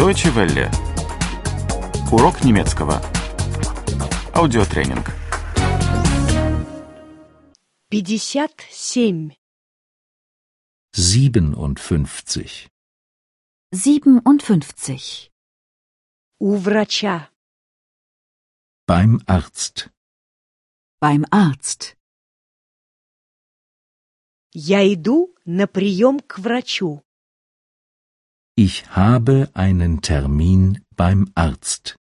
Deutsche Welle. Урок немецкого. Аудиотренинг. 57. 57. 57. У врача. Beim Arzt. Beim Arzt. Я иду на прием к врачу. Ich habe einen Termin beim Arzt.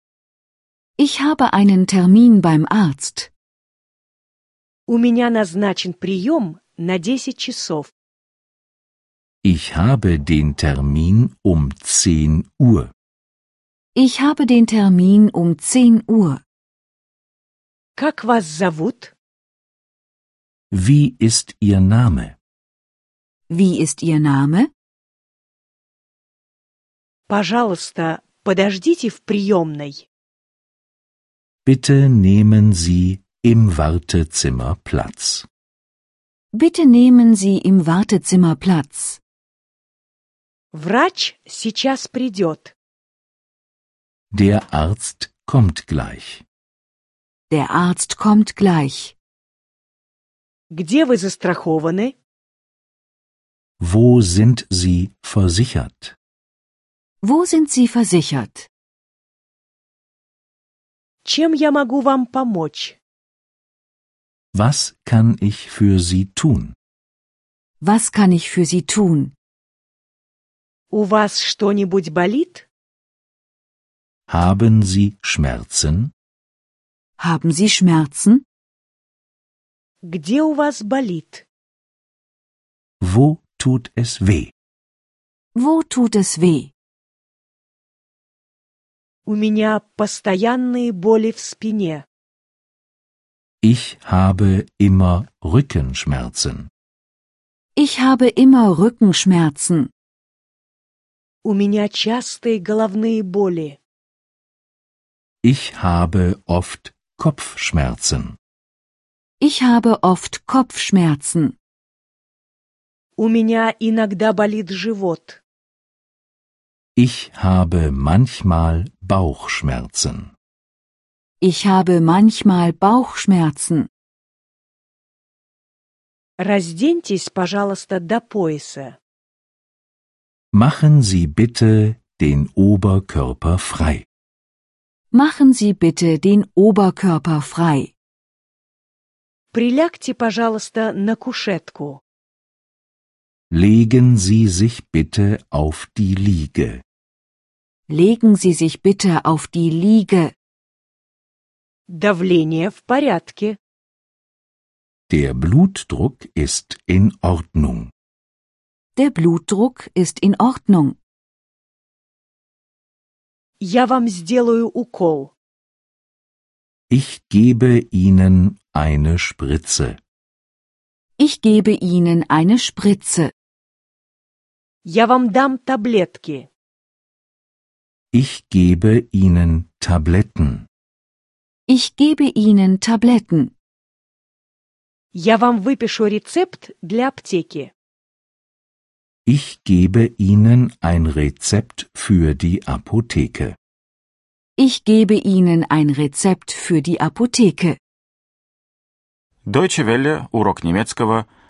Ich habe einen Termin beim Arzt. У меня назначен прием на 10 часов. Ich habe den Termin um 10 Uhr. Ich habe den Termin um 10 Uhr. Как вас зовут? Wie ist Ihr Name? Wie ist Ihr Name? Пожалуйста, подождите в приемной. Bitte nehmen Sie im Wartezimmer Platz. Bitte nehmen Sie im Wartezimmer Platz. Врач сейчас придет. Der Arzt kommt gleich. Der Arzt kommt gleich. Где вы застрахованы? Wo sind Sie versichert? Wo sind Sie versichert? Чем я могу вам помочь? Was kann ich für Sie tun? Was kann ich für Sie tun? У вас что-нибудь болит? Haben Sie Schmerzen? Haben Sie Schmerzen? Где у вас болит? Wo tut es weh? Wo tut es weh? У меня постоянные боли в спине. Ich habe immer Rückenschmerzen. Ich habe immer Rückenschmerzen. У меня частые головные боли. Ich habe oft Kopfschmerzen. Ich habe oft Kopfschmerzen. У меня иногда болит живот. Ich habe manchmal Bauchschmerzen. Ich habe manchmal Bauchschmerzen. Разденьтесь, пожалуйста, до пояса. Machen Sie bitte den Oberkörper frei. Machen Sie bitte den Oberkörper frei. Прилягте, пожалуйста, на кушетку. Legen Sie sich bitte auf die Liege. Legen Sie sich bitte auf die Liege. Давление в порядке. Der Blutdruck ist in Ordnung. Der Blutdruck ist in Ordnung. Я вам сделаю укол. Ich gebe Ihnen eine Spritze. Ich gebe Ihnen eine Spritze. Я вам дам таблетки. Ich gebe Ihnen Tabletten. Ich gebe Ihnen Tabletten. Я вам выпишу рецепт для аптеки. Ich gebe Ihnen ein Rezept für die Apotheke. Ich gebe Ihnen ein Rezept für die Apotheke. Deutsche Welle. Урок немецкого.